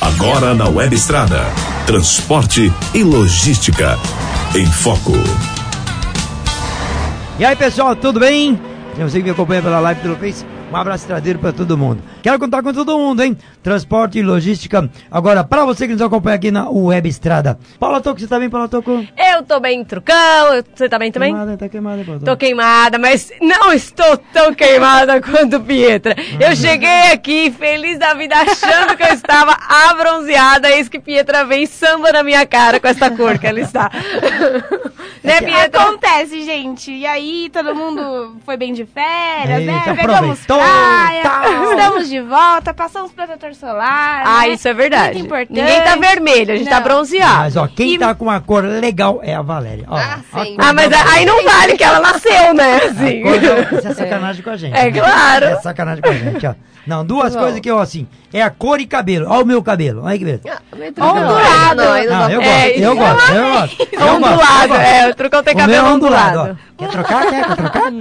Agora na Web Estrada. Transporte e logística. Em foco. E aí, pessoal, tudo bem? Você que me acompanha pela live pelo Face, um abraço estradeiro para todo mundo. Quero contar com todo mundo, hein? Transporte e logística. Agora, para você que nos acompanha aqui na Web Estrada. Paula Toco, você tá bem, Paula Toco? Eu tô bem, Trucão. Você tá bem também? Queimada, tá queimada, Paula Tô queimada, mas não estou tão queimada quanto Pietra. Eu cheguei aqui feliz da vida achando que eu estava abronzeada. Eis que Pietra vem samba na minha cara com essa cor que ela está. né, Pietra? Acontece, gente. E aí, todo mundo foi bem de férias, né? Eita, Pegamos aproveitou, praia, tal. estamos de volta, passamos protetor solar. Ah, né? isso é verdade. Muito importante. Ninguém tá vermelho, a gente tá Não. bronzeado. Mas, ó, quem E- tá com uma cor legal é a Valéria. Ó, Ah, a sim. Ah, mas da aí não vale que ela nasceu, né? Assim. Cor da- Isso é sacanagem com a gente. É né? claro. É sacanagem com a gente, ó. Não, duas Bom. coisas que eu, assim, é a cor e cabelo. Olha o meu cabelo, olha que beleza. Ondulado. Não, ainda Não, não. eu É, gosto, eu gosto, eu gosto. Eu gosto, eu Ondulado, gosto. é, o Trucão tem O meu cabelo é ondulado, ondulado. Quer trocar? Quer? Quer trocar?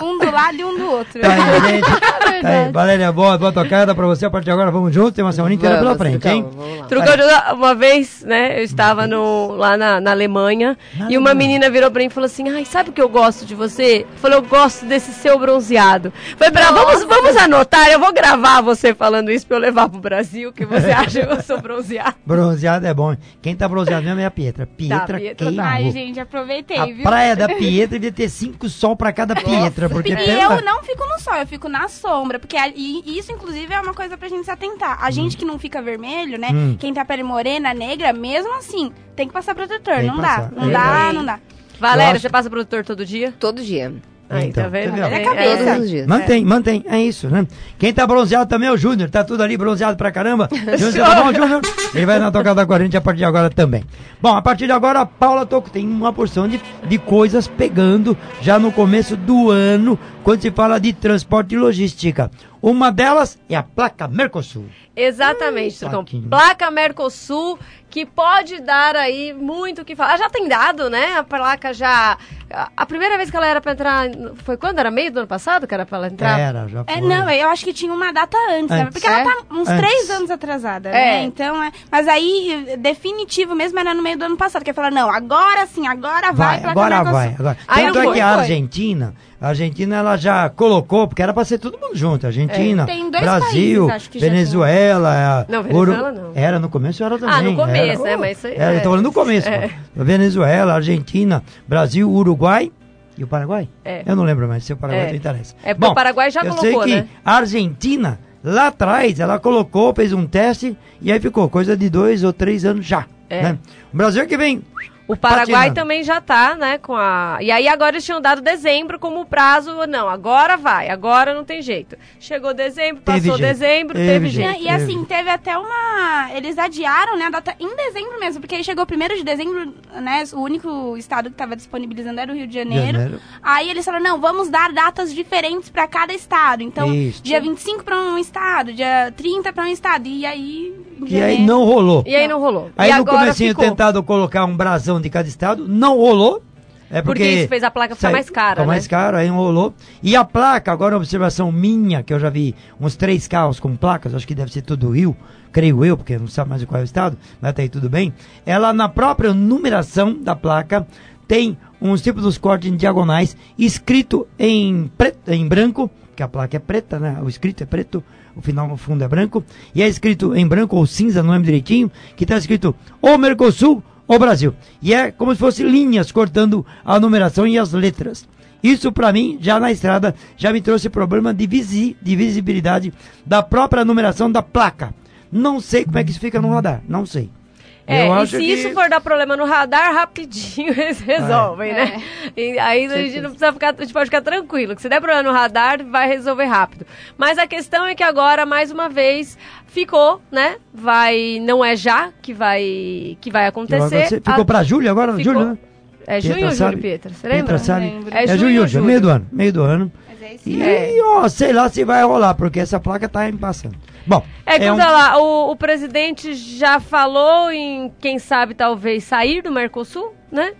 Um do lado e um do outro. Tá aí, gente. Tá aí, Valéria, boa, boa tocada pra você. A partir de agora, vamos juntos. Tem uma semana inteira pela frente, hein? Trucão, eu- uma vez, né, eu estava no, lá na, na Alemanha Na e uma Alemanha. menina virou pra mim e falou assim: Ai, sabe o que eu gosto de você? Falou, eu gosto desse seu bronzeado. Falei pra ela, vamos, vamos anotar, eu vou gravar você falando isso pra eu levar pro Brasil, que você acha que eu sou bronzeado. Bronzeado é bom. Quem tá bronzeado mesmo é a Pietra. Pietra Pietra queimou. Ai, gente, aproveitei, A viu? praia da Pietra devia ter cinco sol pra cada Pietra. Porque E pela- eu não fico no sol, eu fico na sombra. Porque ali- e isso, inclusive, é uma coisa pra gente se atentar. A gente que não fica vermelho, né? Hum. Quem tá pele morena, negra, mesmo assim, tem que passar protetor. Tem não que dá. passar. Não É. dá, não dá. Valéria, acho- você passa protetor todo dia? Todo dia. Aí, Então, tá vendo? É, cabeça. Todos os dias. Mantém, mantém, é isso, né? Quem tá bronzeado também é o Júnior, tá tudo ali bronzeado pra caramba. Júnior, tá bom, Júnior? Ele vai na tocada com a gente a partir de agora também. Bom, a partir de agora, a Paula Toco tem uma porção de, de coisas pegando já no começo do ano, quando se fala de transporte e logística. Uma delas é a placa Mercosul. Exatamente, Trucão. plaquinha. Placa Mercosul, que pode dar aí muito o que falar. Já tem dado, né? A placa já. a- primeira vez que ela era pra entrar. Foi quando? Era meio do ano passado que era pra ela entrar? Era, já foi. É, não, eu acho que tinha uma data antes, né? Antes. Porque ela É? tá uns Antes. três anos atrasada, É. né? Então, é. Mas aí, definitivo mesmo, era no meio do ano passado. Que ia falar, não, agora sim, agora vai. Vai, placa agora Mercosul. vai. Agora. Aí Tanto não é foi, que a foi. Argentina, a Argentina ela já colocou, porque era pra ser todo mundo junto. Argentina, É. Tem dois Brasil, países, acho que já Venezuela. Não, Uru- Venezuela não. Era, no começo era também. Ah, no começo, era, é, mas isso aí- Era, eu é. tô falando no começo. É. Venezuela, Argentina, Brasil, Uruguai. E o Paraguai? É. Eu não lembro mais se o Paraguai É. não interessa. É, porque o Paraguai já eu colocou, sei que né? a Argentina, lá atrás, ela colocou, fez um teste e aí ficou coisa de dois ou três anos já. É. Né? O Brasil é que vem O Paraguai Patinando. também já tá, né, com a... E aí agora eles tinham dado dezembro como prazo, não, agora vai, agora não tem jeito. Chegou dezembro, Teve passou jeito. dezembro, Teve teve, jeito. jeito. E assim, teve até uma. Eles adiaram, né, a data em dezembro mesmo, porque aí chegou primeiro de dezembro, né? O único estado que estava disponibilizando era o Rio de Janeiro. Janeiro. Aí eles falaram, não, vamos dar datas diferentes para cada estado. Então, Isso. dia 25 para um estado, dia 30 para um estado. E aí. E aí janeiro- não rolou. E aí não rolou. Aí e no agora comecinho ficou. tentado colocar um brasão de cada estado, não rolou. É porque, Porque isso fez a placa ficar sai- mais cara, Ficou né? mais caro, aí não rolou. E a placa, agora uma observação minha, que eu já vi uns três carros com placas, acho que deve ser tudo Rio, creio eu, porque não sabe mais qual é o estado, mas até aí tudo bem. Ela, na própria numeração da placa, tem uns tipos dos cortes em diagonais, escrito em preto, em branco, que a placa é preta, né? O escrito é preto, o final no fundo é branco, e é escrito em branco ou cinza, não lembro direitinho, que está escrito o Mercosul ou Brasil. E é como se fosse linhas cortando a numeração e as letras. Isso para mim, já na estrada, já me trouxe problema de, visi de visibilidade da própria numeração da placa. Não sei como é que isso fica no radar, não sei. É, Eu e acho se que- isso for dar problema no radar, rapidinho eles resolvem, né? E aí a gente não precisa ficar, a gente pode ficar tranquilo, que se der problema no radar, vai resolver rápido. Mas a questão é que agora, mais uma vez, ficou, né? Vai, não é já que vai, que vai acontecer. Ficou A- para julho agora? ficou- Julho, né? É junho Pietra ou julho, sabe? Pietra? Você Pietra lembra? sabe? Lembro. É É junho julho, ou julho, meio do ano, meio do ano. Mas é isso E, mesmo. ó, sei lá se vai rolar, porque essa placa tá me passando. Bom, É que, um- lá, o, o presidente já falou em, quem sabe, talvez sair do Mercosul, né?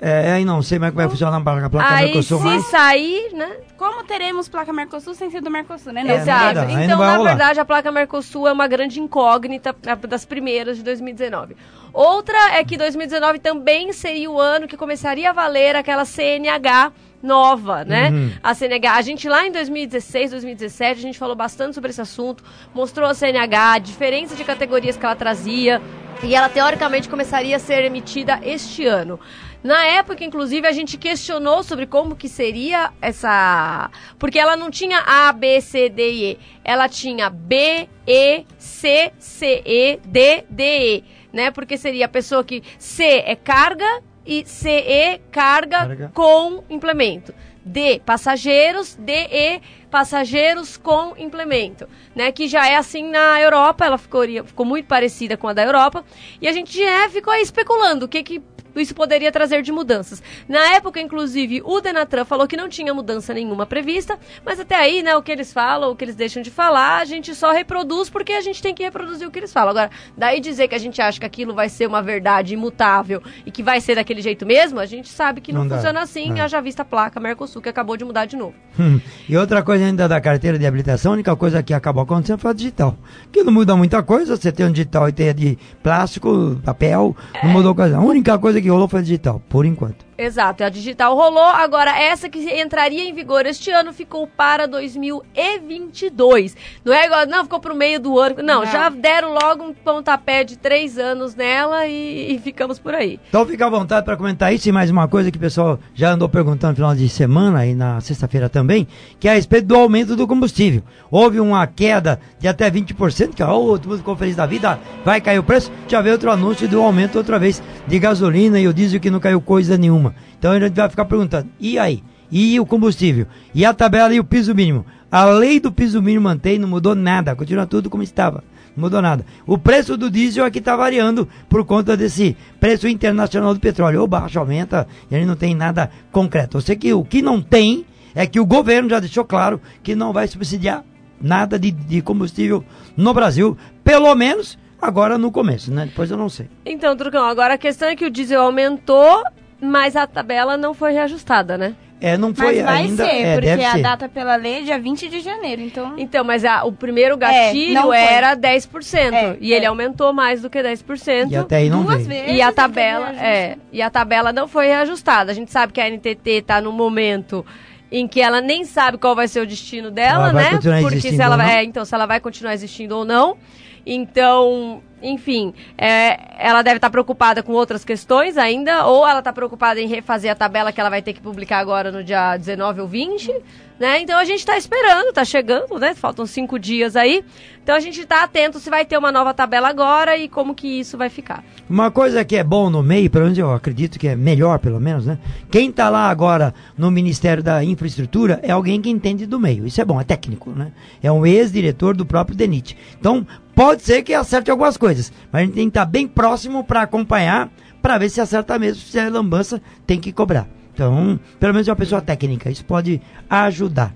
É, aí não sei como é que vai funcionar a placa, Aí, Mercosul se mais. sair, né? Como teremos placa Mercosul sem ser do Mercosul, né? É, não Exato. Então, na rolar. verdade, a placa Mercosul é uma grande incógnita é das primeiras de 2019. Outra é que 2019 também seria o ano que começaria a valer aquela CNH nova, né? Uhum. A CNH, a gente lá em 2016, 2017, a gente falou bastante sobre esse assunto, mostrou a CNH, a diferença de categorias que ela trazia, e ela teoricamente começaria a ser emitida este ano. Na época, inclusive, a gente questionou sobre como que seria essa. Porque ela não tinha A, B, C, D e E. Ela tinha B, E, C, C, E, D, D, E. Né? Porque seria a pessoa que C é carga e CE carga, Carga. com implemento. D, passageiros, DE, passageiros com implemento, né? Que já é assim na Europa, ela ficou, ficou muito parecida com a da Europa. E a gente é, ficou aí especulando o que que isso poderia trazer de mudanças. Na época, inclusive, o Denatran falou que não tinha mudança nenhuma prevista, mas até aí, né, o que eles falam, o que eles deixam de falar, a gente só reproduz porque a gente tem que reproduzir o que eles falam. Agora, daí dizer que a gente acha que aquilo vai ser uma verdade imutável e que vai ser daquele jeito mesmo, a gente sabe que não, Não dá. funciona assim, É. haja vista a placa Mercosul que acabou de mudar de novo. Hum. E outra coisa ainda da carteira de habilitação, a única coisa que acabou acontecendo foi a digital. Que não muda muita coisa, você tem um digital e tem de plástico, papel, não mudou coisa. A única coisa que rolou foi a digital, por enquanto. Exato, a digital rolou. Agora, essa que entraria em vigor este ano ficou para 2022. Não é igual, não, ficou pro meio do ano. Não, Não. já deram logo um pontapé de três anos nela e, e ficamos por aí. Então fica à vontade para comentar isso e mais uma coisa que o pessoal já andou perguntando no final de semana e na sexta-feira também, que é a respeito do aumento do combustível. Houve uma queda de até 20%, que oh, todo mundo ficou feliz da vida, vai cair o preço. Já veio outro anúncio do aumento outra vez de gasolina e o diesel que não caiu coisa nenhuma. Então a gente vai ficar perguntando, e aí? E o combustível? E a tabela e o piso mínimo? A lei do piso mínimo mantém, não mudou nada, continua tudo como estava. Não mudou nada. O preço do diesel é que está variando por conta desse preço internacional do petróleo. Ou baixa, aumenta, e a gente não tem nada concreto. Eu sei que o que não tem é que o governo já deixou claro que não vai subsidiar nada de, de combustível no Brasil, pelo menos agora no começo, né? Depois eu não sei. Então, Trucão, agora a questão é que o diesel aumentou, mas a tabela não foi reajustada, né? É, não foi Mas vai ainda. ser, é, porque deve a ser. data pela lei é dia 20 de janeiro, então... Então, mas a- o primeiro gatilho não foi. era 10%. É, e ele é. aumentou mais do que 10%. E até aí não Duas veio. vezes. E a tabela, é, e a tabela não foi reajustada. A gente sabe que a NTT está no momento em que ela nem sabe qual vai ser o destino dela, Ela vai né? Porque existindo se ela vai, é, então se ela vai continuar existindo ou não. Então, enfim, é, ela deve estar preocupada com outras questões ainda, ou ela está preocupada em refazer a tabela que ela vai ter que publicar agora no dia 19 ou 20, né? Então a gente está esperando, está chegando, né? Faltam cinco dias aí. Então a gente está atento se vai ter uma nova tabela agora e como que isso vai ficar. Uma coisa que é bom no meio, pelo menos eu acredito que é melhor, pelo menos, né? Quem tá lá agora no Ministério da Infraestrutura é alguém que entende do meio. Isso é bom, é técnico, né? É um ex-diretor do próprio DENIT. Então, pode ser que acerte algumas coisas, mas a gente tem que estar bem próximo para acompanhar, para ver se acerta mesmo, se é lambança, tem que cobrar. Então, pelo menos é uma pessoa técnica, isso pode ajudar.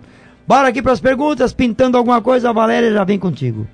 Bora aqui para as perguntas, pintando alguma coisa, a Valéria já vem contigo.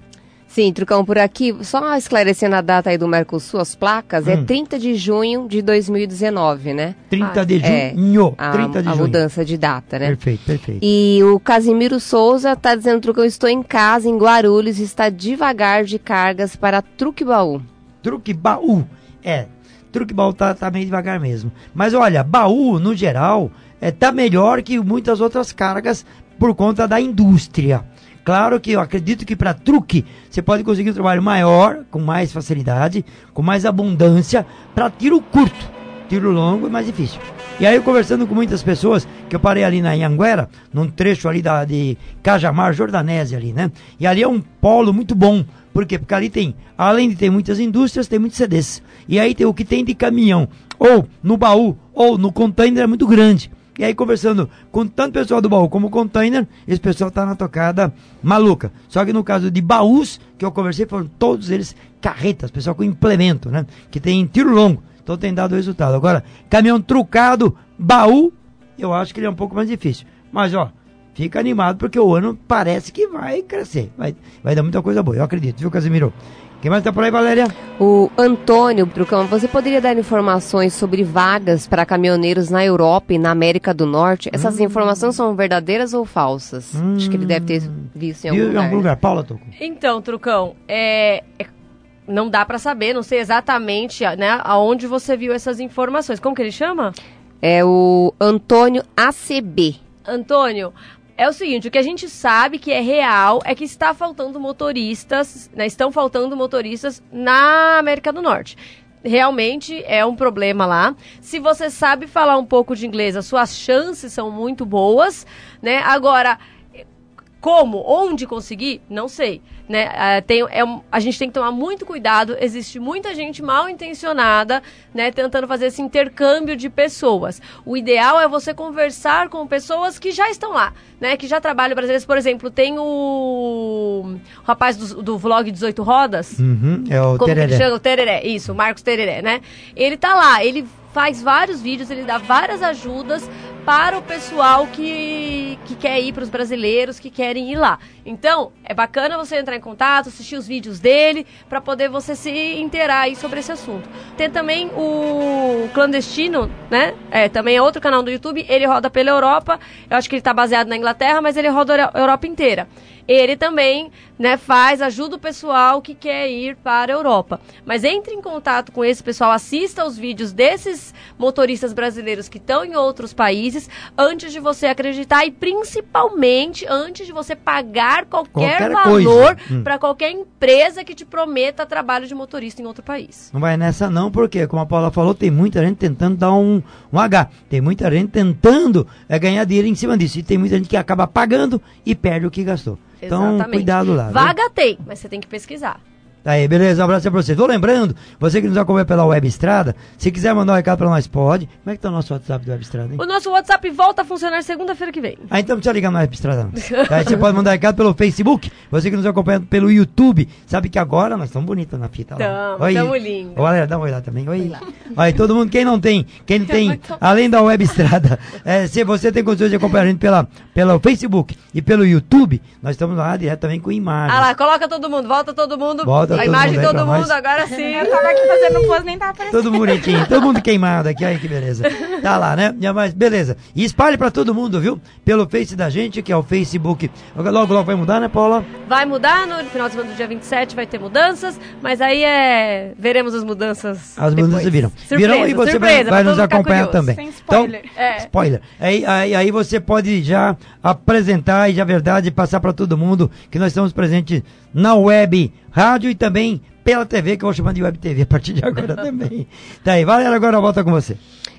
Sim, Trucão, por aqui, só esclarecendo a data aí do Mercosul, as placas, é Hum. 30 de junho de 2019, né? 30 Ah, de é. junho, A, 30 de a junho. mudança de data, né? Perfeito, perfeito. E o Casimiro Souza tá dizendo, Trucão, estou em casa, em Guarulhos, está devagar de cargas para Truque Baú. Truque baú. É, truque baú tá, tá meio devagar mesmo. Mas olha, baú, no geral, é, tá melhor que muitas outras cargas por conta da indústria. Claro que eu acredito que para truque você pode conseguir um trabalho maior, com mais facilidade, com mais abundância, para tiro curto. Tiro longo é mais difícil. E aí, conversando com muitas pessoas, que eu parei ali na Anhanguera, num trecho ali da, de Cajamar, Jordanésia ali, né? E ali é um polo muito bom. Por quê? Porque ali tem, além de ter muitas indústrias, tem muitos CDs. E aí tem o que tem de caminhão, ou no baú, ou no container é muito grande. E aí, conversando com tanto pessoal do baú como container, esse pessoal tá na tocada maluca. Só que no caso de baús, que eu conversei, foram todos eles carretas, pessoal com implemento, né? Que tem tiro longo. Então tem dado resultado. Agora, caminhão trucado, baú, eu acho que ele é um pouco mais difícil. Mas, ó, fica animado porque o ano parece que vai crescer. Vai, vai dar muita coisa boa, eu acredito, viu, Casimiro? Quem mais tá por aí, Valéria? O Antônio Brucão, você poderia dar informações sobre vagas para caminhoneiros na Europa e na América do Norte? Essas hum. informações são verdadeiras ou falsas? Hum. Acho que ele deve ter visto em algum Viu lugar. em algum lugar. Paula Toco. Então, Trucão, é, é não dá para saber, não sei exatamente né, aonde você viu essas informações. Como que ele chama? É o Antônio ACB. Antônio, é o seguinte, o que a gente sabe que é real é que está faltando motoristas, né, estão faltando motoristas na América do Norte. Realmente é um problema lá. Se você sabe falar um pouco de inglês, as suas chances são muito boas, né? Agora, como, onde conseguir, não sei. Né? Uh, tem, é, a gente tem que tomar muito cuidado. Existe muita gente mal intencionada né, tentando fazer esse intercâmbio de pessoas. O ideal é você conversar com pessoas que já estão lá, né? Que já trabalham brasileiros. Por exemplo, tem o, o rapaz do, do vlog 18 Rodas. Uhum, é o como Tereré. Chama? O Tereré, isso, o Marcos Tereré, né? Ele tá lá, ele faz vários vídeos, ele dá várias ajudas para o pessoal que, que quer ir, para os brasileiros que querem ir lá. Então, é bacana você entrar em contato, assistir os vídeos dele, para poder você se inteirar aí sobre esse assunto. Tem também o Clandestino, né? É, também é outro canal do YouTube, ele roda pela Europa, eu acho que ele está baseado na Inglaterra, mas ele roda a Europa inteira ele também né, faz, ajuda o pessoal que quer ir para a Europa. Mas entre em contato com esse pessoal, assista os vídeos desses motoristas brasileiros que estão em outros países antes de você acreditar e principalmente antes de você pagar qualquer, qualquer valor hum. para qualquer empresa que te prometa trabalho de motorista em outro país. Não vai nessa não, porque como a Paula falou, tem muita gente tentando dar um, um H. Tem muita gente tentando é, ganhar dinheiro em cima disso. E tem muita gente que acaba pagando e perde o que gastou. Então, Exatamente. cuidado lá. Vaga viu? tem, mas você tem que pesquisar. Tá aí, beleza, um abraço pra você. Tô lembrando, você que nos acompanha pela Web Estrada, se quiser mandar um recado pra nós, pode. Como é que tá o nosso WhatsApp do Web Estrada, hein? O nosso WhatsApp volta a funcionar segunda-feira que vem. Ah, então não precisa ligar na Web Estrada. aí você pode mandar recado pelo Facebook, você que nos acompanha pelo YouTube, sabe que agora nós estamos bonitos na fita lá. Tamo, Oi. tamo lindo. Ô, galera, dá uma olhada também. Oi. Oi, todo mundo, quem não tem, quem tem, além da Web Estrada, é, se você tem condições de acompanhar a gente pela, pelo Facebook e pelo YouTube, nós estamos lá direto também com imagem. Ah lá, coloca todo mundo, volta todo mundo, volta a todo imagem de todo mundo agora sim. Eu tava aqui fazendo pose, nem tava aparecendo. Todo bonitinho, todo mundo queimado aqui, aí que beleza. Tá lá, né? Mas beleza. E espalhe pra todo mundo, viu? Pelo Face da gente, que é o Facebook. Logo, logo vai mudar, né, Paula? Vai mudar, no final de semana do dia 27 vai ter mudanças, mas aí é... Veremos as mudanças As depois. mudanças viram. Surpresa, viram e você surpresa, vai, vai nos acompanhar também. Sem spoiler. Então, é. spoiler. Aí, aí, aí você pode já apresentar e já verdade passar para todo mundo que nós estamos presentes na web, rádio e também pela TV, que eu vou chamar de Web TV a partir de agora também. Tá aí, Valéria, agora volta com você.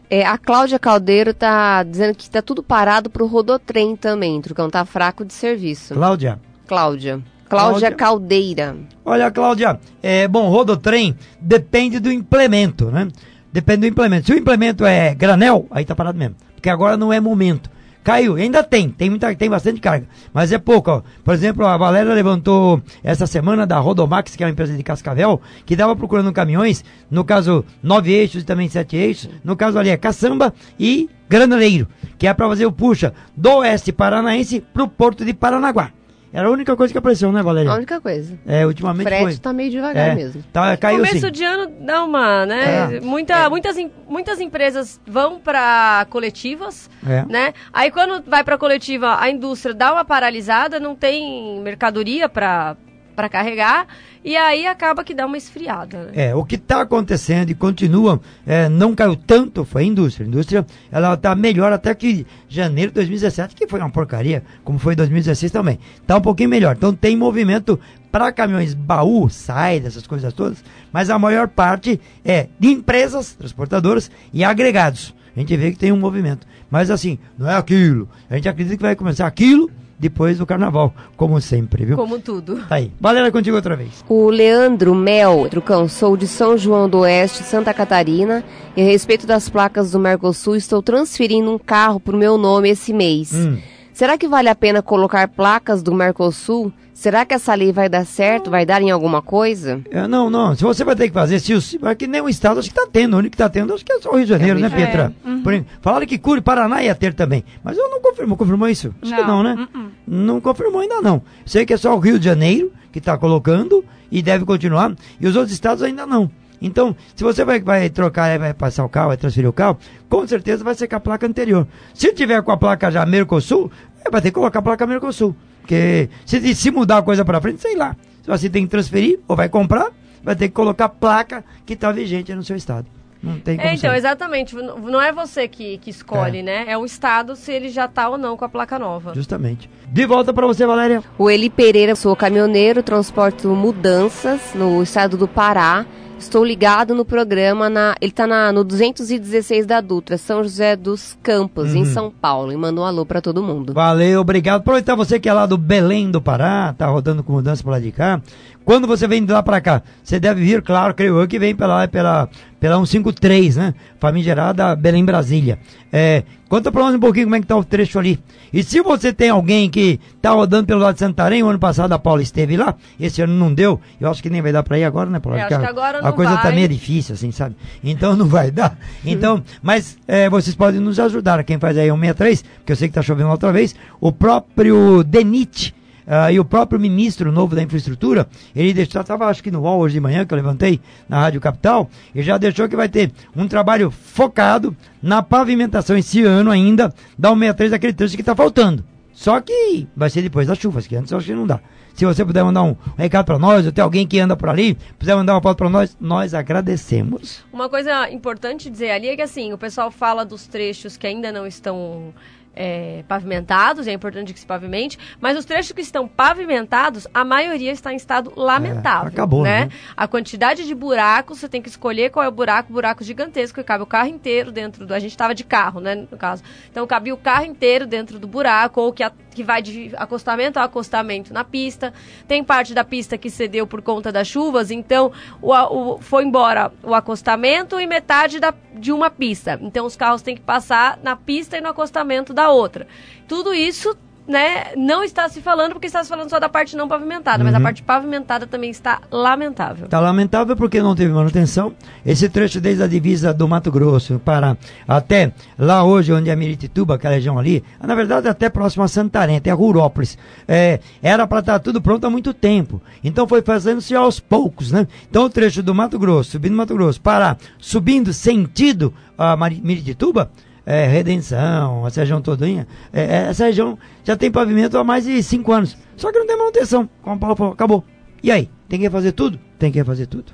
É, a Cláudia Caldeiro tá dizendo que está tudo parado pro Rodotrem também, Trucão, tá fraco de serviço. Cláudia? Cláudia. Cláudia, Caldeira. Olha, Cláudia, é, bom, Rodotrem depende do implemento, né? Depende do implemento. Se o implemento é granel, aí tá parado mesmo. Porque agora não é momento. Caiu, ainda tem, tem, muita, tem bastante carga, mas é pouco. Ó. Por exemplo, a Valéria levantou essa semana da Rodomax, que é uma empresa de Cascavel, que dava procurando caminhões, no caso, nove eixos e também sete eixos, no caso ali é caçamba e graneleiro, que é para fazer o puxa do oeste paranaense para o porto de Paranaguá. Era a única coisa que apareceu, né, Valéria? A única coisa. É, ultimamente o frete foi. tá meio devagar é, mesmo. Tá, caiu Começo sim. de ano dá uma, né? É. Muita, é. Muitas, muitas empresas vão para coletivas, é. né? Aí quando vai para coletiva, a indústria dá uma paralisada, não tem mercadoria para para carregar e aí acaba que dá uma esfriada. Né? É, o que está acontecendo e continua, é, não caiu tanto, foi a indústria. A indústria, ela está melhor até que janeiro de 2017, que foi uma porcaria, como foi 2016 também. Está um pouquinho melhor. Então tem movimento para caminhões baú, sai dessas coisas todas, mas a maior parte é de empresas transportadoras e agregados. A gente vê que tem um movimento. Mas assim, não é aquilo. A gente acredita que vai começar aquilo depois do carnaval, como sempre, viu? Como tudo. Tá aí. Valéria, contigo outra vez. O Leandro Mel, Trucão, sou de São João do Oeste, Santa Catarina, e a respeito das placas do Mercosul, estou transferindo um carro pro meu nome esse mês. Hum. Será que vale a pena colocar placas do Mercosul? Será que essa lei vai dar certo? Vai dar em alguma coisa? É, não, não. Se você vai ter que fazer, se, se que nem o Estado, acho que está tendo. O único que está tendo, acho que é só o Rio de Janeiro, é, né, Petra? É. Uhum. Falaram que Curi, Paraná ia ter também. Mas eu não confirmo. Confirmou isso? Acho não. que não, né? Uhum. Não confirmou ainda não. Sei que é só o Rio de Janeiro que está colocando e deve continuar. E os outros estados ainda não. Então, se você vai, vai trocar, vai passar o carro, vai transferir o carro, com certeza vai ser com a placa anterior. Se tiver com a placa já Mercosul, é, vai ter que colocar a placa Mercosul. Porque se, se mudar a coisa para frente, sei lá. Se você tem que transferir ou vai comprar, vai ter que colocar a placa que está vigente no seu estado. Não tem como é, então, ser. exatamente. Não é você que, que escolhe, é. né? É o Estado se ele já está ou não com a placa nova. Justamente. De volta para você, Valéria. O Eli Pereira, sou caminhoneiro, transporto mudanças no estado do Pará. Estou ligado no programa, na, ele está no 216 da Dutra, São José dos Campos, uhum. em São Paulo. E mandou um alô para todo mundo. Valeu, obrigado. Aproveitar você que é lá do Belém do Pará, tá rodando com mudança para lá de cá. Quando você vem de lá para cá, você deve vir, claro, creio eu, que vem pela, pela, pela 153, né? Famigerada Belém Brasília. É, conta pra nós um pouquinho como é que tá o trecho ali. E se você tem alguém que tá rodando pelo lado de Santarém, o ano passado a Paula esteve lá, esse ano não deu, eu acho que nem vai dar pra ir agora, né, Paula? É, acho que agora não a coisa vai. tá meio difícil, assim, sabe? Então não vai dar. Então, mas é, vocês podem nos ajudar, quem faz aí o 63, porque eu sei que tá chovendo outra vez, o próprio Denit, Uh, e o próprio ministro novo da infraestrutura, ele deixou, estava acho que no UOL hoje de manhã, que eu levantei, na Rádio Capital, e já deixou que vai ter um trabalho focado na pavimentação esse ano ainda da 163 daquele trecho que está faltando. Só que vai ser depois das chuvas, que antes eu acho que não dá. Se você puder mandar um, recado para nós, ou tem alguém que anda por ali, puder mandar uma foto para nós, nós agradecemos. Uma coisa importante dizer ali é que assim, o pessoal fala dos trechos que ainda não estão é, pavimentados, é importante que se pavimente, mas os trechos que estão pavimentados, a maioria está em estado lamentável. É, acabou, né? né? A quantidade de buracos, você tem que escolher qual é o buraco, buraco gigantesco, que cabe o carro inteiro dentro do. A gente estava de carro, né? No caso. Então cabia o carro inteiro dentro do buraco, ou que, a, que vai de acostamento a acostamento na pista. Tem parte da pista que cedeu por conta das chuvas, então o, o, foi embora o acostamento e metade da, de uma pista. Então os carros têm que passar na pista e no acostamento da outra. Tudo isso né, não está se falando porque está se falando só da parte não pavimentada, uhum. mas a uhum. parte pavimentada também está lamentável. Está lamentável porque não teve manutenção. Esse trecho desde a divisa do Mato Grosso para até lá hoje, onde é Miritituba, aquela região ali, na verdade até próximo a Santarém, até a Rurópolis, é, era para estar tá tudo pronto há muito tempo. Então foi fazendo-se aos poucos, né? Então o trecho do Mato Grosso, subindo Mato Grosso, para subindo sentido a Miritituba, é, Redenção, essa região todinha, é, é, essa região já tem pavimento há mais de cinco anos. Só que não tem manutenção. Como o Paulo falou, acabou. E aí? Tem que fazer tudo? Tem que fazer tudo.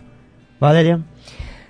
Valéria?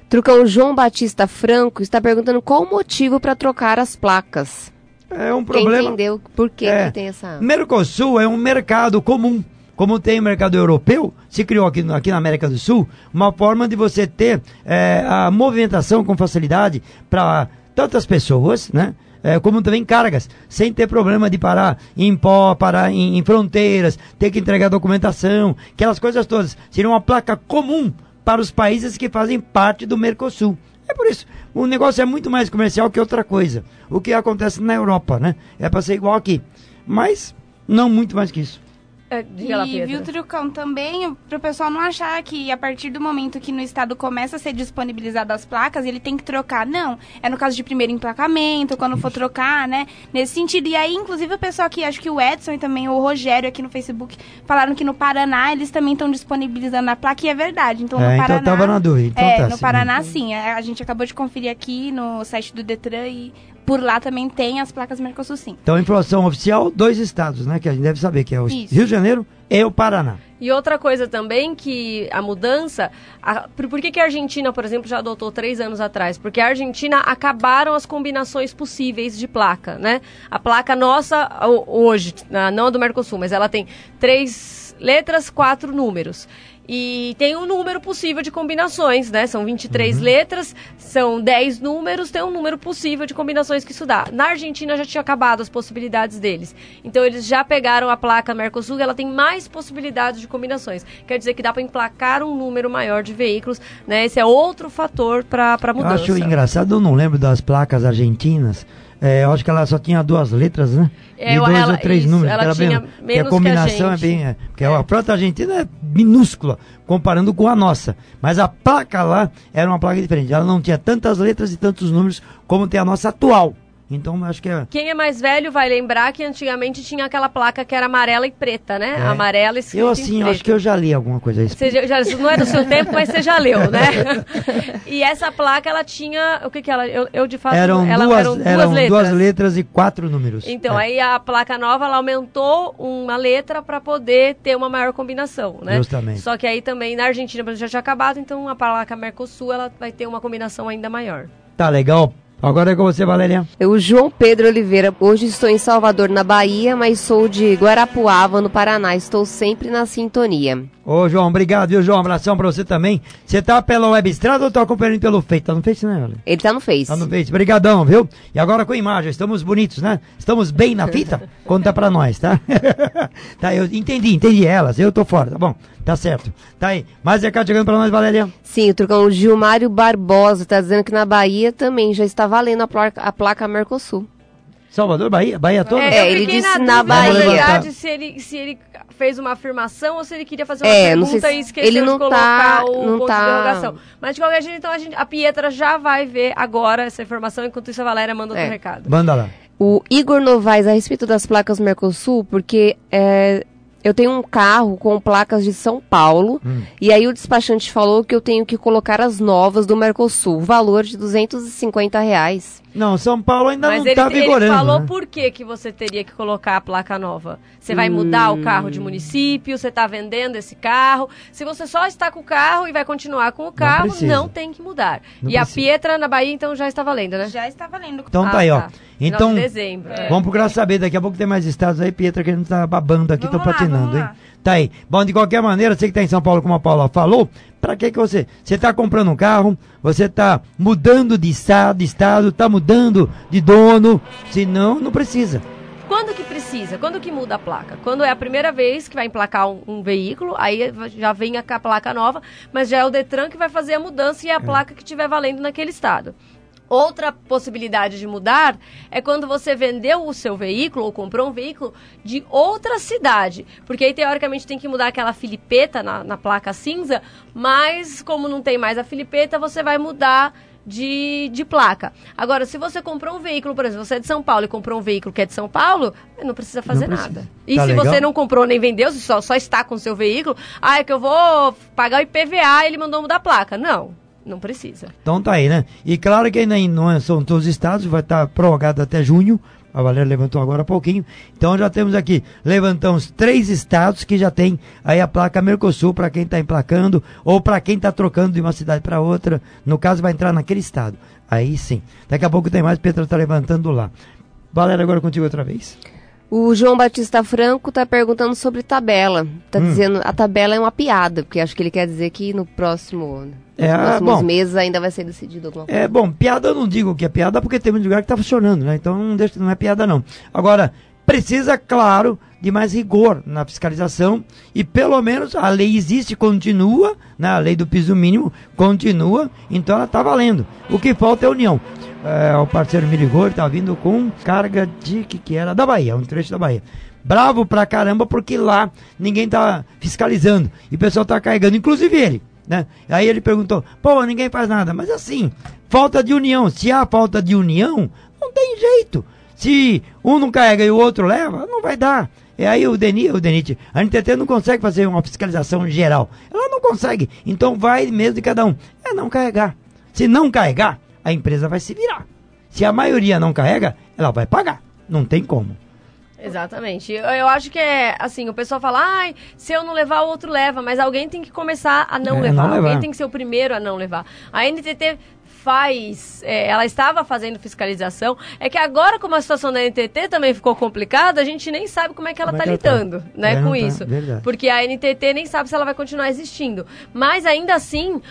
Trucão João Batista Franco está perguntando qual o motivo para trocar as placas. É um problema. Quem entendeu por que, é, que tem essa. Mercosul é um mercado comum. Como tem o mercado europeu, se criou aqui, aqui na América do Sul uma forma de você ter é, a movimentação com facilidade para tantas pessoas, né? É, como também cargas, sem ter problema de parar em pó, parar em, em, fronteiras, ter que entregar documentação, aquelas coisas todas. Seria uma placa comum para os países que fazem parte do Mercosul. É por isso, o negócio é muito mais comercial que outra coisa. O que acontece na Europa, né? É para ser igual aqui. Mas não muito mais que isso. É, diga lá, e viu, Trucão, também, para o pessoal não achar que a partir do momento que no estado começa a ser disponibilizadas as placas, ele tem que trocar. Não, é no caso de primeiro emplacamento, quando for trocar, né? Nesse sentido. E aí, inclusive, o pessoal aqui, acho que o Edson e também o Rogério aqui no Facebook, falaram que no Paraná eles também estão disponibilizando a placa, e é verdade. Então, é, no então Paraná... Então tava na dúvida. Então é, tá, no Paraná, sim. A, a gente acabou de conferir aqui no site do Detran e por lá também tem as placas Mercosul sim. Então, informação oficial, dois estados, né? Que a gente deve saber, que é o Isso. Rio de Janeiro e o Paraná. E outra coisa também que a mudança, a, por, por que, que a Argentina, por exemplo, já adotou três anos atrás? Porque a Argentina acabaram as combinações possíveis de placa, né? A placa nossa, hoje, não a do Mercosul, mas ela tem três letras, quatro números. E tem um número possível de combinações, né? São 23 uhum. letras, são 10 números, tem um número possível de combinações que isso dá. Na Argentina já tinha acabado as possibilidades deles. Então eles já pegaram a placa Mercosul, ela tem mais possibilidades de combinações. Quer dizer que dá para emplacar um número maior de veículos, né? Esse é outro fator para mudança. Eu acho engraçado, eu não lembro das placas argentinas É, eu acho que ela só tinha duas letras, né? É, e dois ela, ou três isso, números. Ela tinha bem, menos a combinação que a é bem. É, porque a frota argentina é minúscula comparando com a nossa. Mas a placa lá era uma placa diferente. Ela não tinha tantas letras e tantos números como tem a nossa atual. Então acho que é. Quem é mais velho vai lembrar que antigamente tinha aquela placa que era amarela e preta, né? É. Amarela escrita Eu assim, eu acho que eu já li alguma coisa a isso. Você já, não é do seu tempo, mas você já leu, né? e essa placa, ela tinha. O que que ela. Eu, eu de fato. Eram, ela, duas, eram duas eram letras. duas letras e quatro números. Então, É, aí a placa nova, ela aumentou uma letra para poder ter uma maior combinação, né? Justamente. Só que aí também na Argentina, já tinha acabado, então a placa Mercosul, ela vai ter uma combinação ainda maior. Tá legal. Agora é com você, Valéria. Eu, João Pedro Oliveira, hoje estou em Salvador, na Bahia, mas sou de Guarapuava, no Paraná. Estou sempre na sintonia. Ô, João, obrigado, viu, João? Abração pra você também. Você tá pela web estrada ou tá acompanhando pelo Face? Tá no Face, né, Valéria? Ele tá no Face. Tá no Face. Brigadão, viu? E agora com imagem, estamos bonitos, né? Estamos bem na fita? Conta pra nós, tá? tá, eu entendi, entendi elas. Eu tô fora, tá bom? Tá certo. Tá aí. Mais recado chegando pra nós, Valéria. Sim, o Turcão o Gilmário Barbosa está dizendo que na Bahia também já está valendo a placa, a placa Mercosul. Salvador, Bahia? Bahia toda? É, eu ele disse na, na Bahia. Se ele, se ele fez uma afirmação ou se ele queria fazer uma É, pergunta se- e esqueceu ele não de colocar tá- o não ponto tá- de interrogação. Mas de qualquer jeito, então a, gente, a Pietra já vai ver agora essa informação, enquanto isso a Valéria manda outro É. recado. Manda lá. O Igor Novaes, a respeito das placas Mercosul, porque é, eu tenho um carro com placas de São Paulo, Hum. e aí o despachante falou que eu tenho que colocar as novas do Mercosul, valor de 250 reais. Não, São Paulo ainda Mas não ele, tá ele vigorando. falou né? por que, que você teria que colocar a placa nova. Você vai mudar o carro Hum. de município, você está vendendo esse carro. Se você só está com o carro e vai continuar com o carro, precisa. não, tem que mudar. Não e a precisa. Pietra na Bahia, então, já está valendo, né? Já está valendo. Então Ah, tá aí, ó. Final Então, de dezembro. é. vamos procurar saber. Daqui a pouco tem mais estados aí, Pietra, que a gente tá babando aqui, tô Vamos lá, patinando, hein? lá. Tá aí. Bom, de qualquer maneira, você que tá em São Paulo, como a Paula falou, pra que que você... Você tá comprando um carro, você tá mudando de estado, de estado, tá mudando de dono, se não, não precisa. Quando que precisa? Quando que muda a placa? Quando é a primeira vez que vai emplacar um, um veículo, aí já vem a ca- placa nova, mas já é o Detran que vai fazer a mudança e é a placa que estiver valendo naquele estado. Outra possibilidade de mudar é quando você vendeu o seu veículo ou comprou um veículo de outra cidade. Porque aí, teoricamente, tem que mudar aquela filipeta na, na placa cinza, mas como não tem mais a filipeta, você vai mudar de, de placa. Agora, se você comprou um veículo, por exemplo, você é de São Paulo e comprou um veículo que é de São Paulo, não precisa fazer precisa. nada. E Tá se legal? você não comprou nem vendeu, se só, só está com o seu veículo, ah, é que eu vou pagar o IPVA, ele mandou mudar a placa. Não, não precisa. Então tá aí, né? E claro que ainda não é- são todos os estados, vai estar prorrogado até junho. A Valéria levantou agora há pouquinho. Então já temos aqui, levantamos três estados que já tem aí a placa Mercosul para quem está emplacando ou para quem está trocando de uma cidade para outra. No caso, vai entrar naquele estado. Aí sim. Daqui a pouco tem mais, Petra está levantando lá. Valéria, agora contigo outra vez. O João Batista Franco está perguntando sobre tabela. Está Hum. dizendo a tabela é uma piada, porque acho que ele quer dizer que no próximo, É, nos ah, próximos bom. meses ainda vai ser decidido alguma coisa. É, bom, piada eu não digo que é piada porque tem muito lugar que está funcionando, né? Então não, deixa, não é piada não. Agora, precisa, claro, de mais rigor na fiscalização e pelo menos a lei existe, continua, né? a lei do piso mínimo continua, então ela está valendo. O que falta é união. É, o parceiro me ligou, ele tá vindo com carga de que, que era da Bahia, um trecho da Bahia. Bravo pra caramba porque lá ninguém tá fiscalizando e o pessoal tá carregando, inclusive ele, né? Aí ele perguntou: "Pô, ninguém faz nada". Mas assim, falta de união. Se há falta de união, não tem jeito. Se um não carrega e o outro leva, não vai dar. E aí o Deni, o Denite, a NTT não consegue fazer uma fiscalização geral. Ela não consegue. Então vai mesmo de cada um. É não carregar. Se não carregar, a empresa vai se virar. Se a maioria não carrega, ela vai pagar. Não tem como. Exatamente. Eu, eu acho que é assim, o pessoal fala, ai, se eu não levar, o outro leva, mas alguém tem que começar a não É, levar. não levar. Alguém tem que ser o primeiro a não levar. A NTT faz, é, ela estava fazendo fiscalização, é que agora como a situação da NTT também ficou complicada, a gente nem sabe como é que ela é está ela tá. lidando, né, É, com tá, isso. verdade. Porque a NTT nem sabe se ela vai continuar existindo. Mas ainda assim,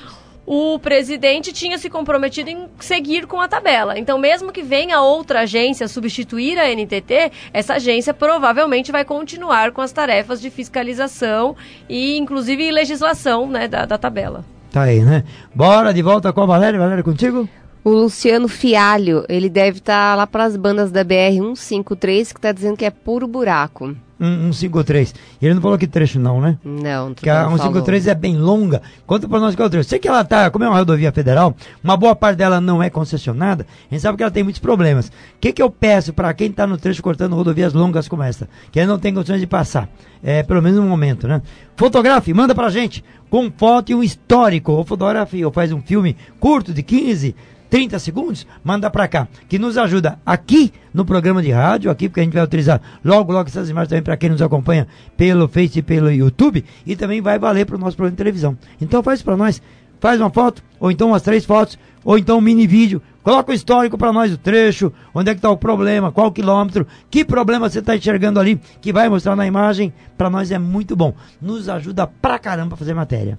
o presidente tinha se comprometido em seguir com a tabela. Então, mesmo que venha outra agência substituir a NTT, essa agência provavelmente vai continuar com as tarefas de fiscalização e, inclusive, legislação né, da, da tabela. Tá aí, né? Bora de volta com a Valéria. Valéria, contigo? O Luciano Fialho, ele deve estar tá lá para as bandas da BR 153, que está dizendo que é puro buraco. 153. Ele não falou que trecho não, né? Não, Que a 153 é bem longa. Conta pra nós qual é o trecho. Sei que ela tá, como é uma rodovia federal, uma boa parte dela não é concessionada, a gente sabe que ela tem muitos problemas. O que que eu peço para quem tá no trecho cortando rodovias longas como essa? Que ele não tem condições de passar. É, pelo menos no momento, né? Fotografe, manda pra gente com foto e um histórico. Ou fotografe, ou faz um filme curto de 15, 30 segundos, manda para cá, que nos ajuda aqui no programa de rádio, aqui, porque a gente vai utilizar logo, logo essas imagens também para quem nos acompanha pelo Face e pelo YouTube, e também vai valer para o nosso programa de televisão. Então faz para nós, faz uma foto, ou então umas três fotos, ou então um mini vídeo, coloca o histórico para nós, o trecho, onde é que está o problema, qual quilômetro, que problema você está enxergando ali, que vai mostrar na imagem, para nós é muito bom. Nos ajuda pra caramba a fazer matéria.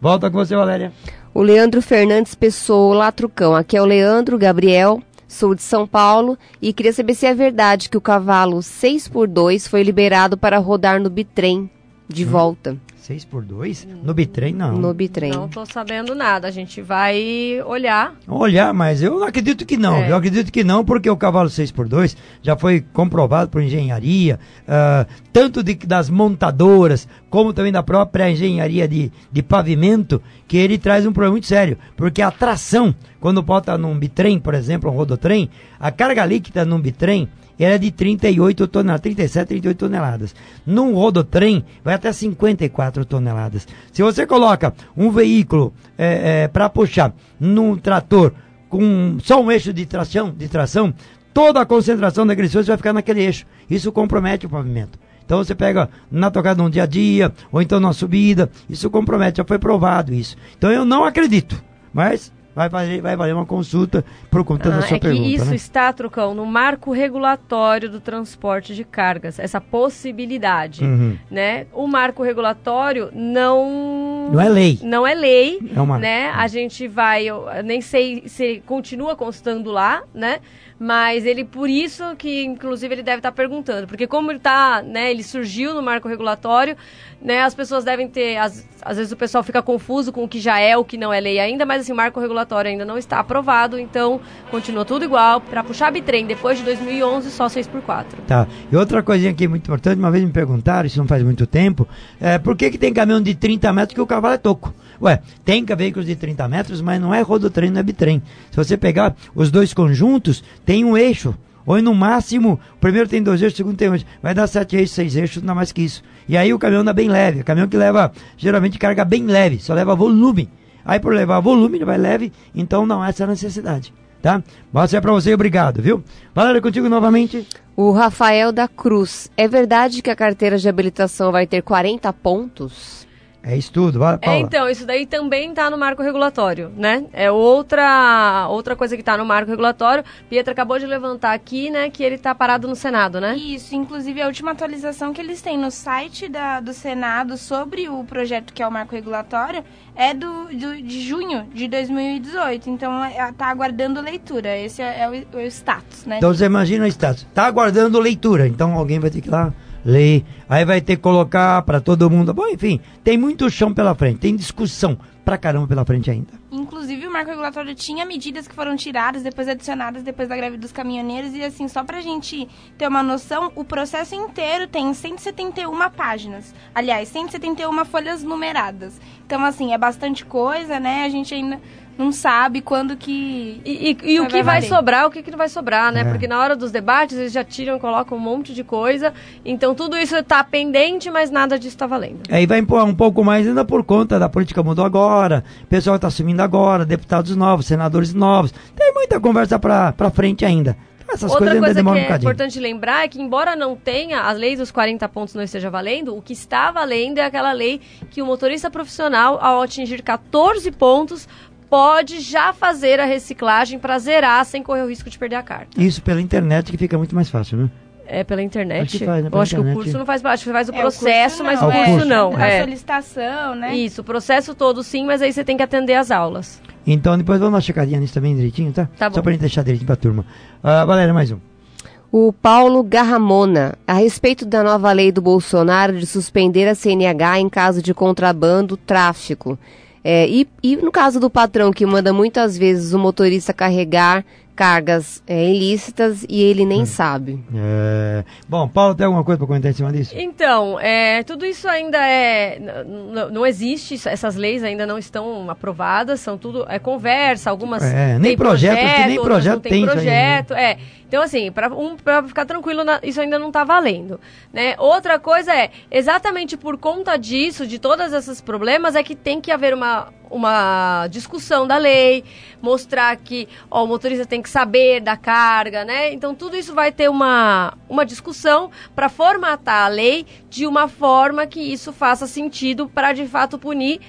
Volta com você, Valéria. O Leandro Fernandes Pessoa, lá Trucão. Aqui é o Leandro Gabriel, sou de São Paulo e queria saber se é verdade que o cavalo 6x2 foi liberado para rodar no bitrem de hum. volta. 6 por 2? No bitrem, não. No bitrem. Não tô sabendo nada. A gente vai olhar. Olhar, mas eu não acredito que não. É. Eu acredito que não, porque o cavalo 6 por 2 já foi comprovado por engenharia, uh, tanto de, das montadoras, como também da própria engenharia de, de pavimento, que ele traz um problema muito sério. Porque a tração, quando bota num bitrem, por exemplo, um rodotrem, a carga líquida num bitrem, era de 38 toneladas, 37, 38 toneladas. Num rodotrem, vai até 54 toneladas. Se você coloca um veículo é, é, para puxar num trator com só um eixo de tração, de tração, toda a concentração da agressão vai ficar naquele eixo. Isso compromete o pavimento. Então você pega na tocada num dia a dia, ou então na subida, isso compromete, já foi provado isso. Então eu não acredito, mas vai valer, vai valer uma consulta conta ah, da sua é pergunta. isso né? está, Trucão, no marco regulatório do transporte de cargas, essa possibilidade. Uhum. Né? O marco regulatório não. Não é lei. Não é lei. É uma... né? A gente vai. Eu nem sei se continua constando lá, né? Mas ele, por isso que, inclusive, ele deve estar perguntando. Porque como ele tá, né, ele surgiu no marco regulatório, né, as pessoas devem ter, às, às vezes o pessoal fica confuso com o que já é, o que não é lei ainda, mas assim, o marco regulatório ainda não está aprovado, então continua tudo igual. Para puxar bitrem depois de 2011, só 6x4. Tá. E outra coisinha aqui muito importante, uma vez me perguntaram, isso não faz muito tempo, é, por que que tem caminhão de 30 metros que o cavalo é toco? Ué, tem veículos de 30 metros, mas não é rodotrem, não é bitrem. Se você pegar os dois conjuntos, tem um eixo. Ou no máximo, o primeiro tem dois eixos, o segundo tem um eixo. Vai dar sete eixos, seis eixos, não mais que isso. E aí o caminhão anda bem leve. O caminhão que leva, geralmente, carga bem leve, só leva volume. Aí por levar volume, ele vai leve, então não há essa necessidade. Tá? Boa é para você obrigado, viu? Valéria, contigo novamente. O Rafael da Cruz. É verdade que a carteira de habilitação vai ter 40 pontos? É estudo, vai, É, então, isso daí também está no marco regulatório, né? É outra, outra coisa que está no marco regulatório. Pietra acabou de levantar aqui, né, que ele está parado no Senado, né? Isso, inclusive a última atualização que eles têm no site da, do Senado sobre o projeto que é o marco regulatório é do, do de junho de 2018. Então, está é, aguardando leitura. Esse é, é o, o, status, né? Então, você imagina o status. Está aguardando leitura. Então, alguém vai ter que ir lá lei, aí vai ter que colocar para todo mundo. Bom, enfim, tem muito chão pela frente, tem discussão pra caramba pela frente ainda. Inclusive, o marco regulatório tinha medidas que foram tiradas, depois adicionadas depois da greve dos caminhoneiros. E assim, só pra gente ter uma noção, o processo inteiro tem 171 páginas. Aliás, 171 folhas numeradas. Então, assim, é bastante coisa, né? A gente ainda não sabe quando que. E, e, e o que vai, vai sobrar, o que, que não vai sobrar, né? É. Porque na hora dos debates eles já tiram, colocam um monte de coisa. Então tudo isso está pendente, mas nada disso está valendo. É, e vai empurrar um pouco mais ainda por conta da política mudou agora, o pessoal está assumindo agora, deputados novos, senadores novos. Tem muita conversa para frente ainda. Essas Outra coisa que é um importante lembrar é que, embora não tenha, a lei dos 40 pontos não esteja valendo, o que está valendo é aquela lei que o motorista profissional, ao atingir 14 pontos, pode já fazer a reciclagem para zerar sem correr o risco de perder a carta. Isso pela internet que fica muito mais fácil, né? É pela internet? Acho faz, né? Eu acho internet. que o curso não faz acho que faz o é, processo, o mas o curso é, não. É. A solicitação, né? Isso, o processo todo sim, mas aí você tem que atender as aulas. Então depois vamos dar uma checadinha nisso também direitinho, tá? Tá bom. Só pra gente deixar direitinho pra turma. Uh, Valéria, mais um. O Paulo Garramona, a respeito da nova lei do Bolsonaro de suspender a CNH em caso de contrabando, tráfico. É, e, e no caso do patrão que manda muitas vezes o motorista carregar cargas é, ilícitas e ele nem hum. sabe. É... Bom, Paulo, tem alguma coisa para comentar em cima disso? Então, é, tudo isso ainda é. Não existe, essas leis ainda não estão aprovadas, são tudo. É conversa, algumas. É, nem projeto, projeto nem projeto tem, tem projeto. Aí, né? É. Então, assim, para um, ficar tranquilo, na, isso ainda não está valendo. Né? Outra coisa é, exatamente por conta disso, de todos esses problemas, é que tem que haver uma, uma discussão da lei, mostrar que ó, o motorista tem que saber da carga, né? Então, tudo isso vai ter uma, uma discussão para formatar a lei de uma forma que isso faça sentido para, de fato, punir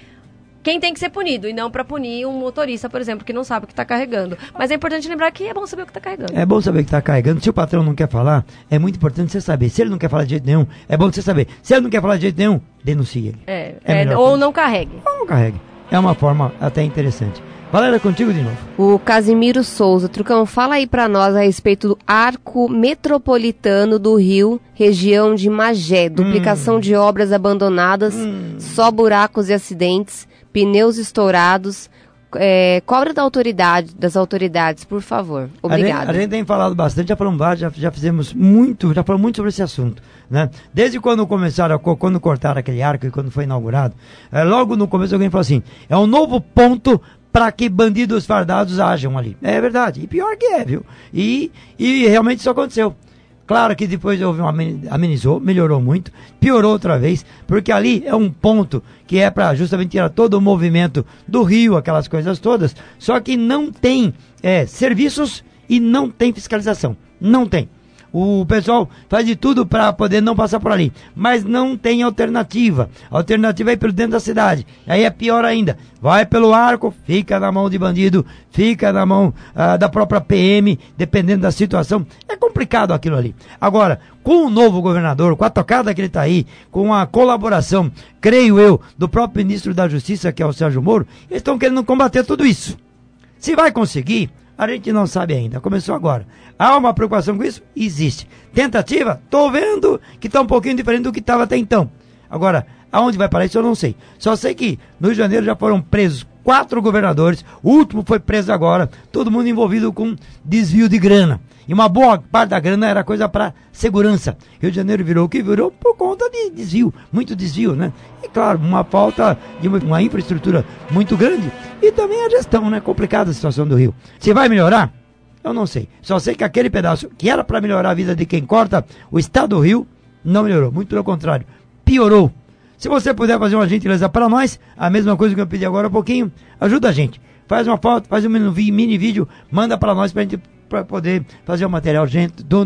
quem tem que ser punido e não para punir um motorista, por exemplo, que não sabe o que está carregando. Mas é importante lembrar que é bom saber o que está carregando. É bom saber o que está carregando. Se o patrão não quer falar, é muito importante você saber. Se ele não quer falar de jeito nenhum, é bom você saber. Se ele não quer falar de jeito nenhum, denuncie ele. É, é, é ou não carregue. Ou não carregue. É uma forma até interessante. Valéria, contigo de novo. O Casimiro Souza. Trucão, fala aí para nós a respeito do arco metropolitano do Rio, região de Magé. Duplicação hum. de obras abandonadas, hum. só buracos e acidentes pneus estourados. É, cobra da autoridade, das autoridades, por favor. Obrigada. A, a gente, tem falado bastante, já falamos já, já fizemos muito, já falamos muito sobre esse assunto. Né? Desde quando começaram, quando cortaram aquele arco e quando foi inaugurado, é, logo no começo alguém falou assim: é um novo ponto para que bandidos fardados ajam ali. É verdade. E pior que é, viu? E, e realmente isso aconteceu. Claro que depois houve amenizou, melhorou muito, piorou outra vez, porque ali é um ponto que é para justamente tirar todo o movimento do rio, aquelas coisas todas, só que não tem é, serviços e não tem fiscalização. Não tem. O pessoal faz de tudo para poder não passar por ali, mas não tem alternativa. A alternativa é ir pelo dentro da cidade. Aí é pior ainda. Vai pelo arco, fica na mão de bandido, fica na mão ah, da própria PM, dependendo da situação. É complicado aquilo ali. Agora, com o novo governador, com a tocada que ele está aí, com a colaboração, creio eu, do próprio ministro da Justiça, que é o Sérgio Moro, eles estão querendo combater tudo isso. Se vai conseguir, a gente não sabe ainda, começou agora. Há uma preocupação com isso? Existe. Tentativa? Estou vendo que está um pouquinho diferente do que estava até então. Agora, aonde vai parar isso eu não sei. Só sei que no Rio de Janeiro já foram presos quatro governadores, o último foi preso agora, todo mundo envolvido com desvio de grana. E uma boa parte da grana era coisa para segurança. Rio de Janeiro virou o que virou por conta de desvio, muito desvio, né? E claro, uma falta de uma, uma infraestrutura muito grande e também a gestão, né? Complicada a situação do Rio. Se vai melhorar? Eu não sei. Só sei que aquele pedaço que era para melhorar a vida de quem corta o estado do Rio não melhorou. Muito pelo contrário, piorou. Se você puder fazer uma gentileza para nós, a mesma coisa que eu pedi agora há pouquinho, ajuda a gente. Faz uma foto, faz um mini vídeo, manda para nós para a gente para poder fazer o material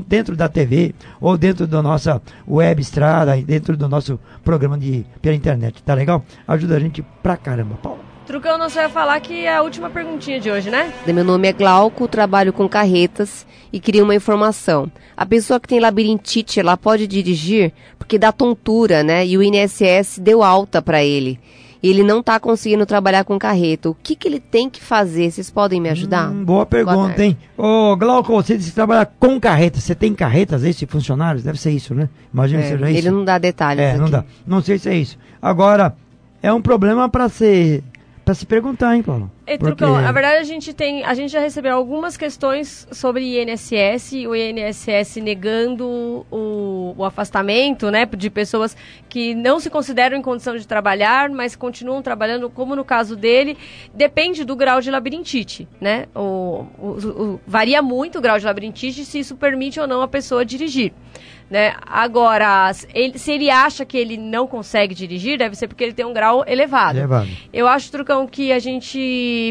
dentro da TV ou dentro da nossa web estrada, dentro do nosso programa de pela internet. Tá legal? Ajuda a gente pra caramba, Paulo. Trucão, não vai falar que é a última perguntinha de hoje, né? Meu nome é Glauco, trabalho com carretas e queria uma informação. A pessoa que tem labirintite, ela pode dirigir porque dá tontura, né? E o INSS deu alta para ele. Ele não está conseguindo trabalhar com carreta. O que, que ele tem que fazer? Vocês podem me ajudar? Hum, boa pergunta, boa hein? Ô, Glauco, você disse que trabalha com carreta. Você tem carretas, esses funcionários? Deve ser isso, né? Imagina é, que seja isso. Ele não dá detalhes. É, aqui. não dá. Não sei se é isso. Agora, é um problema para ser para se perguntar, hein, Paulo? E, Porque... na verdade a gente tem, a gente já recebeu algumas questões sobre INSS, o INSS negando o, o afastamento, né, de pessoas que não se consideram em condição de trabalhar, mas continuam trabalhando, como no caso dele, depende do grau de labirintite, né? O, o, o varia muito o grau de labirintite se isso permite ou não a pessoa dirigir. Né? Agora, ele, se ele acha que ele não consegue dirigir, deve ser porque ele tem um grau elevado. elevado. Eu acho, Trucão, que a gente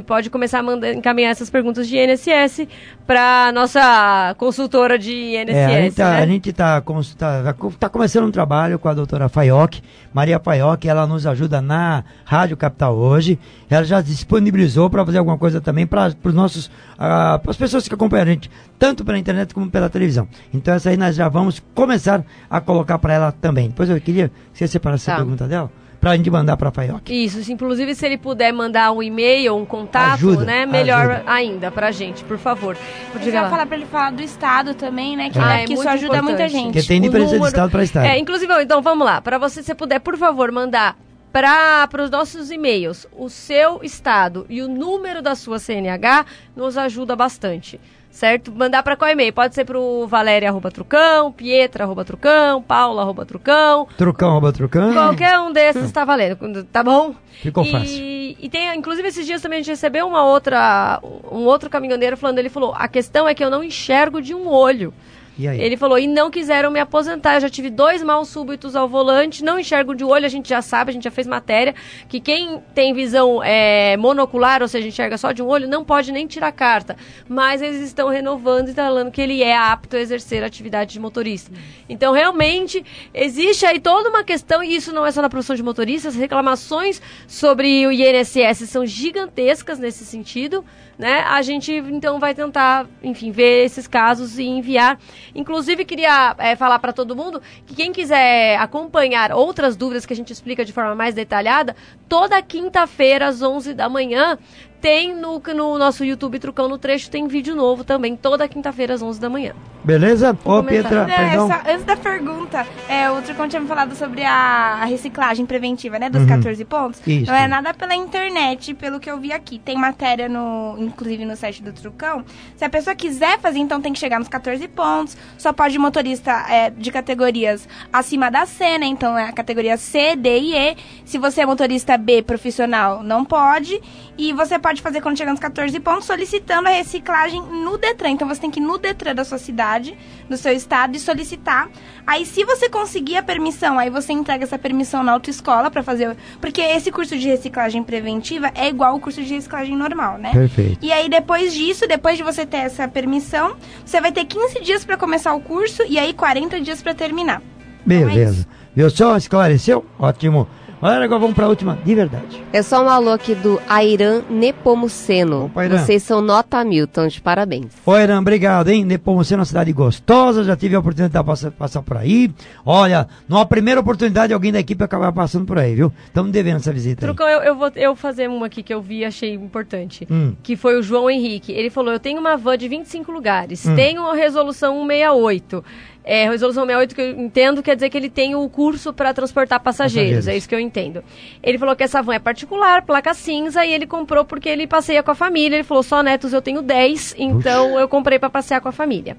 pode começar a mandar, encaminhar essas perguntas de INSS para nossa consultora de INSS. É, a gente está né? tá, tá, tá, começando um trabalho com a doutora Faioc, Maria Faioc, ela nos ajuda na Rádio Capital hoje. Ela já disponibilizou para fazer alguma coisa também para os nossos, uh, as pessoas que acompanham a gente, tanto pela internet como pela televisão. Então essa aí nós já vamos começar a colocar para ela também. Depois eu queria que você separasse tá. a pergunta dela para a gente mandar para a Faioc. Isso, inclusive se ele puder mandar um e-mail, um contato, ajuda, né, melhor ajuda. ainda para a gente, por favor. Eu já falar para ele falar do estado também, né, que, é. né, que isso ajuda importante. muita gente. Porque tem diferença número... de estado para estado. É, inclusive, então vamos lá, para você se puder, por favor, mandar para os nossos e-mails o seu estado e o número da sua CNH nos ajuda bastante certo? Mandar para qual e-mail? Pode ser para o Valéria arroba trucão, Pietra arroba trucão, Paula arroba trucão. Trucão arroba trucão. Qualquer um desses está valendo, tá bom? Ficou e, fácil. E tem, inclusive esses dias também a gente recebeu uma outra, um outro caminhoneiro falando, ele falou, a questão é que eu não enxergo de um olho. Ele falou, e não quiseram me aposentar. Eu já tive dois mal súbitos ao volante, não enxergo de olho, a gente já sabe, a gente já fez matéria, que quem tem visão é, monocular, ou seja, enxerga só de um olho, não pode nem tirar carta. Mas eles estão renovando e falando que ele é apto a exercer a atividade de motorista. Então, realmente, existe aí toda uma questão, e isso não é só na profissão de motorista, as reclamações sobre o INSS são gigantescas nesse sentido né? A gente então vai tentar, enfim, ver esses casos e enviar. Inclusive queria é, falar para todo mundo que quem quiser acompanhar outras dúvidas que a gente explica de forma mais detalhada, toda quinta-feira às 11 da manhã tem no, no nosso YouTube Trucão no Trecho, tem vídeo novo também, toda quinta-feira às 11 da manhã. Beleza? Ô, Pietra, é, perdão. Só, antes da pergunta, é, o Trucão tinha me falado sobre a, a reciclagem preventiva, né, dos uhum. 14 pontos. Isso. Não é nada pela internet, pelo que eu vi aqui. Tem matéria, no, inclusive no site do Trucão. Se a pessoa quiser fazer, então tem que chegar nos 14 pontos. Só pode motorista é, de categorias acima da C, né, então é a categoria C, D e E. Se você é motorista B profissional, não pode. E você pode fazer quando chegar nos 14 pontos, solicitando a reciclagem no Detran. Então você tem que ir no Detran da sua cidade, do seu estado, e solicitar. Aí, se você conseguir a permissão, aí você entrega essa permissão na autoescola para fazer. Porque esse curso de reciclagem preventiva é igual ao curso de reciclagem normal, né? Perfeito. E aí, depois disso, depois de você ter essa permissão, você vai ter 15 dias para começar o curso e aí 40 dias para terminar. Beleza. Então é Viu só? Esclareceu? Ótimo. Agora, agora vamos para a última, de verdade. É só um alô aqui do Airan Nepomuceno. Opa, Airan. Vocês são nota mil, então de parabéns. Oi, Airan, obrigado, hein? Nepomuceno é uma cidade gostosa, já tive a oportunidade de passar, passar por aí. Olha, numa primeira oportunidade, alguém da equipe acabar passando por aí, viu? Estamos devendo essa visita. Trucão, eu, eu, vou eu fazer uma aqui que eu vi e achei importante. Hum. Que foi o João Henrique. Ele falou: Eu tenho uma van de 25 lugares, hum. tenho a resolução 168. É, resolução 68 que eu entendo quer dizer que ele tem o curso para transportar passageiros, passageiros, é isso que eu entendo. Ele falou que essa van é particular, placa cinza, e ele comprou porque ele passeia com a família. Ele falou, só netos eu tenho 10, então Uxa. eu comprei para passear com a família.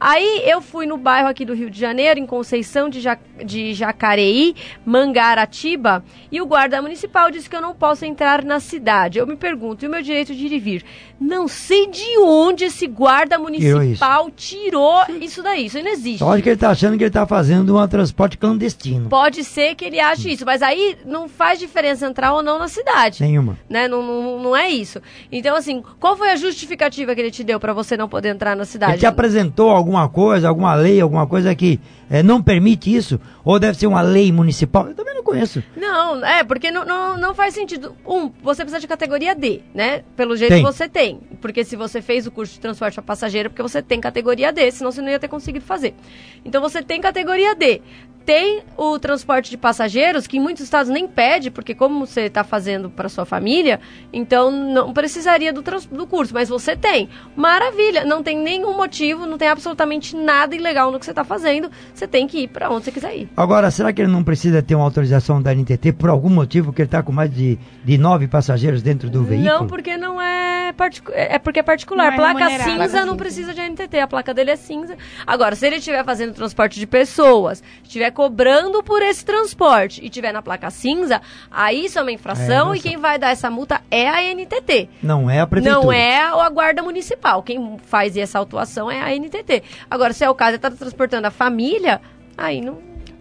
Aí eu fui no bairro aqui do Rio de Janeiro, em Conceição de, ja de Jacareí, Mangaratiba, e o guarda municipal disse que eu não posso entrar na cidade. Eu me pergunto, e o meu direito de ir e vir? Não sei de onde esse guarda municipal tirou isso, tirou isso daí. Isso não existe. Pode que ele está achando que ele está fazendo um transporte clandestino. Pode ser que ele ache isso, mas aí não faz diferença entrar ou não na cidade. Nenhuma. Né? Não, não, não é isso. Então, assim, qual foi a justificativa que ele te deu para você não poder entrar na cidade? Ele te apresentou algum alguma coisa, alguma lei, alguma coisa que é, não permite isso? Ou deve ser uma lei municipal? Eu também não conheço. Não, é, porque não, não, não faz sentido. Um, você precisa de categoria D, né? Pelo jeito tem. que você tem. Porque se você fez o curso de transporte para passageiro, porque você tem categoria D, senão você não ia ter conseguido fazer. Então você tem categoria D tem o transporte de passageiros, que em muitos estados nem pede, porque como você está fazendo para sua família, então não precisaria do, do curso, mas você tem. Maravilha, não tem nenhum motivo, não tem absolutamente nada ilegal no que você está fazendo, você tem que ir para onde você quiser ir. Agora, será que ele não precisa ter uma autorização da NTT por algum motivo que ele está com mais de, de nove passageiros dentro do veículo? Não, porque não é, é, é porque é particular. É placa cinza placa não precisa de NTT, a placa dele é cinza. Agora, se ele estiver fazendo transporte de pessoas, estiver cobrando por esse transporte e tiver na placa cinza, aí isso é uma infração é, e quem vai dar essa multa é a NTT. Não é a prefeitura. Não é a guarda municipal. Quem faz essa autuação é a NTT. Agora, se é o caso, está transportando a família, aí não,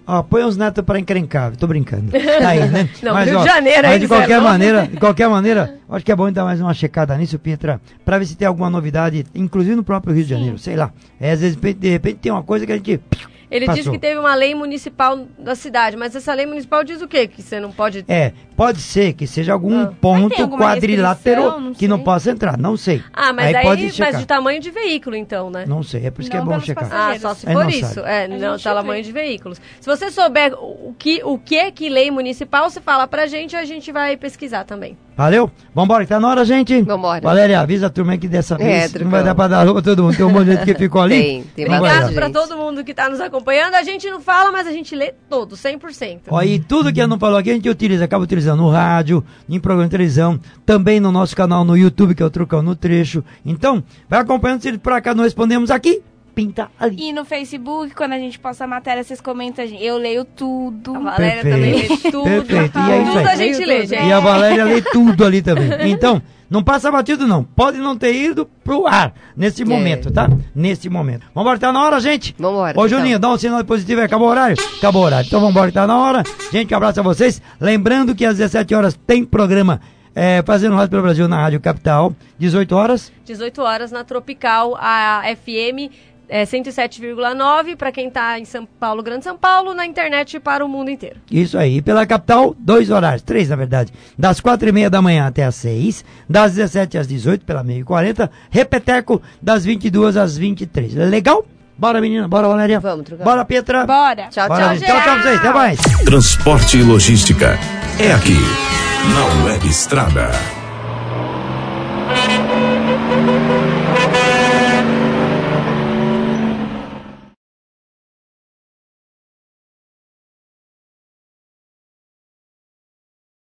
Ó, põe os netos para encrencar, tô brincando. Tá aí, né? Não, mas, Rio ó, de Janeiro mas de qualquer maneira, de qualquer maneira, acho que é bom dar mais uma checada nisso, Pietra, para ver se tem alguma novidade, inclusive no próprio Rio Sim. de Janeiro, sei lá. É, às vezes, de repente, tem uma coisa que a gente ele Passou. disse que teve uma lei municipal da cidade, mas essa lei municipal diz o quê? Que você não pode. É, pode ser que seja algum ah. ponto quadrilátero não que não possa entrar, não sei. Ah, mas aí, aí pode mas de tamanho de veículo, então, né? Não sei, é por isso não que é bom checar. Ah, só se for isso. Sabe. É, não, tamanho de veículos. Se você souber o que, o que é que lei municipal, você fala pra gente e a gente vai pesquisar também. Valeu? Vambora, que tá na hora, gente. Vambora. Valéria, avisa a turma que dessa é, vez é, não vai dar pra dar roupa todo mundo. Tem um monte de gente que ficou ali. Tem, tem Obrigado pra todo mundo que tá nos acompanhando. A gente não fala, mas a gente lê todo, 100%. Ó, e tudo que eu não falou aqui, a gente utiliza, acaba utilizando no rádio, em programa de televisão, também no nosso canal no YouTube, que é o Trucão no Trecho. Então, vai acompanhando, se por acaso não respondemos aqui, pinta ali. E no Facebook, quando a gente posta a matéria, vocês comentam, eu leio tudo. A Valéria Perfeito. também lê tudo. Perfeito. E é isso tudo aí. a gente lê, gente. E a Valéria lê tudo ali também. Então, não passa batido não. Pode não ter ido pro ar nesse é. momento, tá? Nesse momento. Vamos embora, tá na hora, gente? Vamos embora. Ô, então. Juninho, dá um sinal positivo aí. Acabou o horário? Acabou o horário. Então vamos embora, tá na hora. Gente, um abraço a vocês. Lembrando que às 17 horas tem programa é, fazendo rádio pelo Brasil na Rádio Capital. 18 horas? 18 horas na Tropical, a FM é 107,9 para quem está em São Paulo, Grande São Paulo, na internet para o mundo inteiro. Isso aí. E pela capital, dois horários, três na verdade. Das quatro e meia da manhã até as seis, das 17 às 18, pela meia e quarenta, repeteco, das 22 às 23. Legal? Bora, menina. Bora, Valéria. Vamos, trocar. Bora, Petra. Bora. Tchau, Bora, tchau, Tchau, tchau, vocês. Até mais. Transporte e logística. É aqui, na Web Estrada.